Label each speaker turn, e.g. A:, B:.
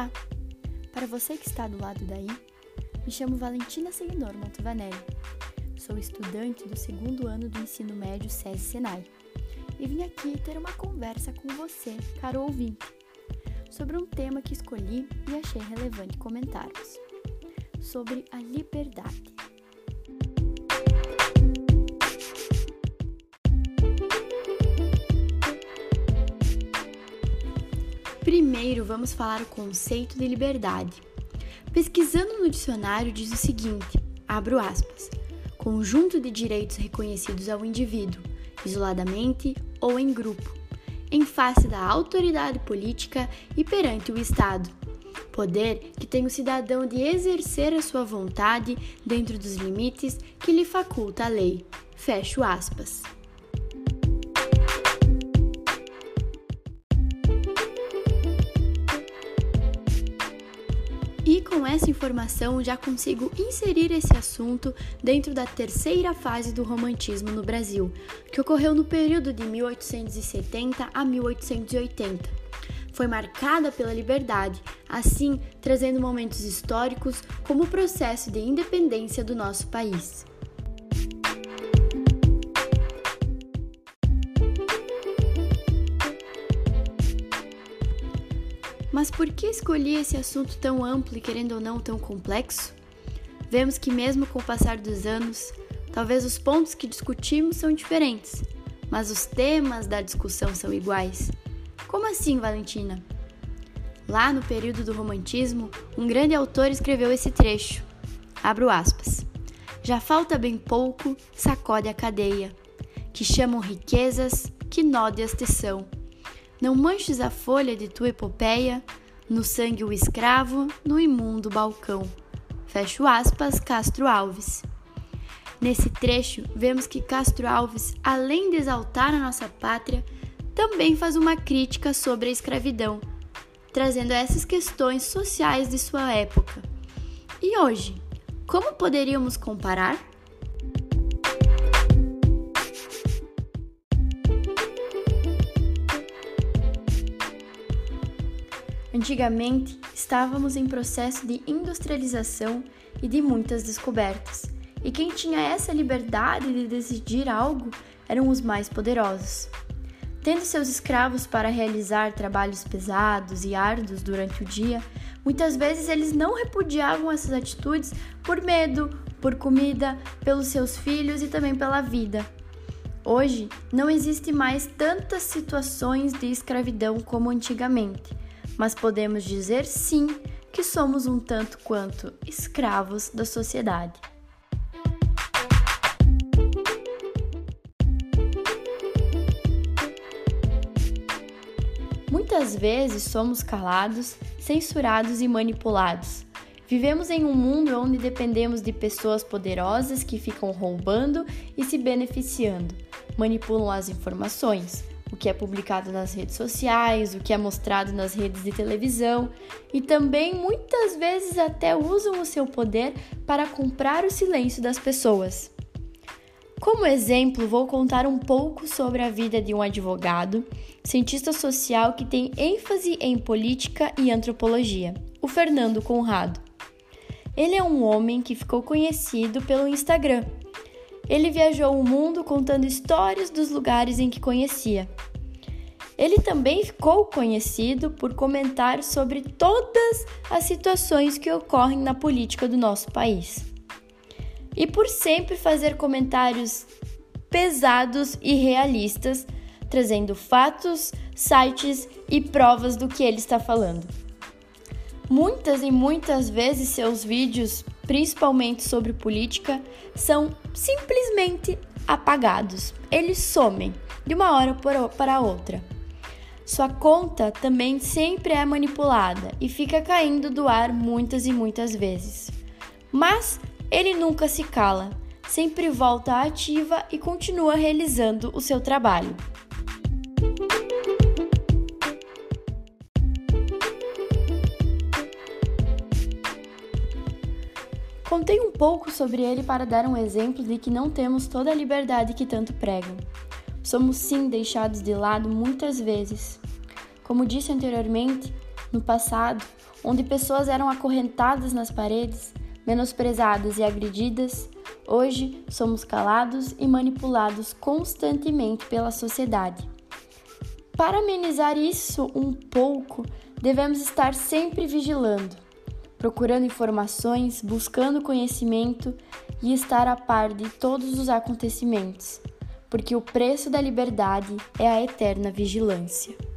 A: Olá! Para você que está do lado daí, me chamo Valentina Seguidor Montevanelli. Sou estudante do segundo ano do ensino médio SESI Senai e vim aqui ter uma conversa com você, caro ouvinte, sobre um tema que escolhi e achei relevante comentarmos: sobre a liberdade. Primeiro, vamos falar o conceito de liberdade. Pesquisando no dicionário diz o seguinte: abro aspas, conjunto de direitos reconhecidos ao indivíduo, isoladamente ou em grupo, em face da autoridade política e perante o Estado. Poder que tem o cidadão de exercer a sua vontade dentro dos limites que lhe faculta a lei. Fecho aspas. Com essa informação já consigo inserir esse assunto dentro da terceira fase do romantismo no Brasil, que ocorreu no período de 1870 a 1880. Foi marcada pela liberdade, assim trazendo momentos históricos como o processo de independência do nosso país. Mas por que escolhi esse assunto tão amplo e, querendo ou não, tão complexo? Vemos que, mesmo com o passar dos anos, talvez os pontos que discutimos são diferentes, mas os temas da discussão são iguais. Como assim, Valentina? Lá no período do Romantismo, um grande autor escreveu esse trecho. Abro aspas. Já falta bem pouco, sacode a cadeia, que chamam riquezas, que nódeas te são não manches a folha de tua epopeia, no sangue o escravo, no imundo balcão. Fecho aspas, Castro Alves. Nesse trecho, vemos que Castro Alves, além de exaltar a nossa pátria, também faz uma crítica sobre a escravidão, trazendo essas questões sociais de sua época. E hoje, como poderíamos comparar? Antigamente, estávamos em processo de industrialização e de muitas descobertas, e quem tinha essa liberdade de decidir algo eram os mais poderosos. Tendo seus escravos para realizar trabalhos pesados e árduos durante o dia, muitas vezes eles não repudiavam essas atitudes por medo, por comida, pelos seus filhos e também pela vida. Hoje, não existe mais tantas situações de escravidão como antigamente mas podemos dizer sim que somos um tanto quanto escravos da sociedade. Muitas vezes somos calados, censurados e manipulados. Vivemos em um mundo onde dependemos de pessoas poderosas que ficam roubando e se beneficiando, manipulam as informações, o que é publicado nas redes sociais, o que é mostrado nas redes de televisão e também muitas vezes até usam o seu poder para comprar o silêncio das pessoas. Como exemplo, vou contar um pouco sobre a vida de um advogado, cientista social que tem ênfase em política e antropologia, o Fernando Conrado. Ele é um homem que ficou conhecido pelo Instagram ele viajou o mundo contando histórias dos lugares em que conhecia. Ele também ficou conhecido por comentar sobre todas as situações que ocorrem na política do nosso país. E por sempre fazer comentários pesados e realistas, trazendo fatos, sites e provas do que ele está falando. Muitas e muitas vezes seus vídeos principalmente sobre política, são simplesmente apagados. Eles somem de uma hora para outra. Sua conta também sempre é manipulada e fica caindo do ar muitas e muitas vezes. Mas ele nunca se cala, sempre volta ativa e continua realizando o seu trabalho. Contei um pouco sobre ele para dar um exemplo de que não temos toda a liberdade que tanto pregam. Somos sim deixados de lado muitas vezes. Como disse anteriormente, no passado, onde pessoas eram acorrentadas nas paredes, menosprezadas e agredidas, hoje somos calados e manipulados constantemente pela sociedade. Para amenizar isso um pouco, devemos estar sempre vigilando, procurando informações, buscando conhecimento e estar a par de todos os acontecimentos, porque o preço da liberdade é a eterna vigilância.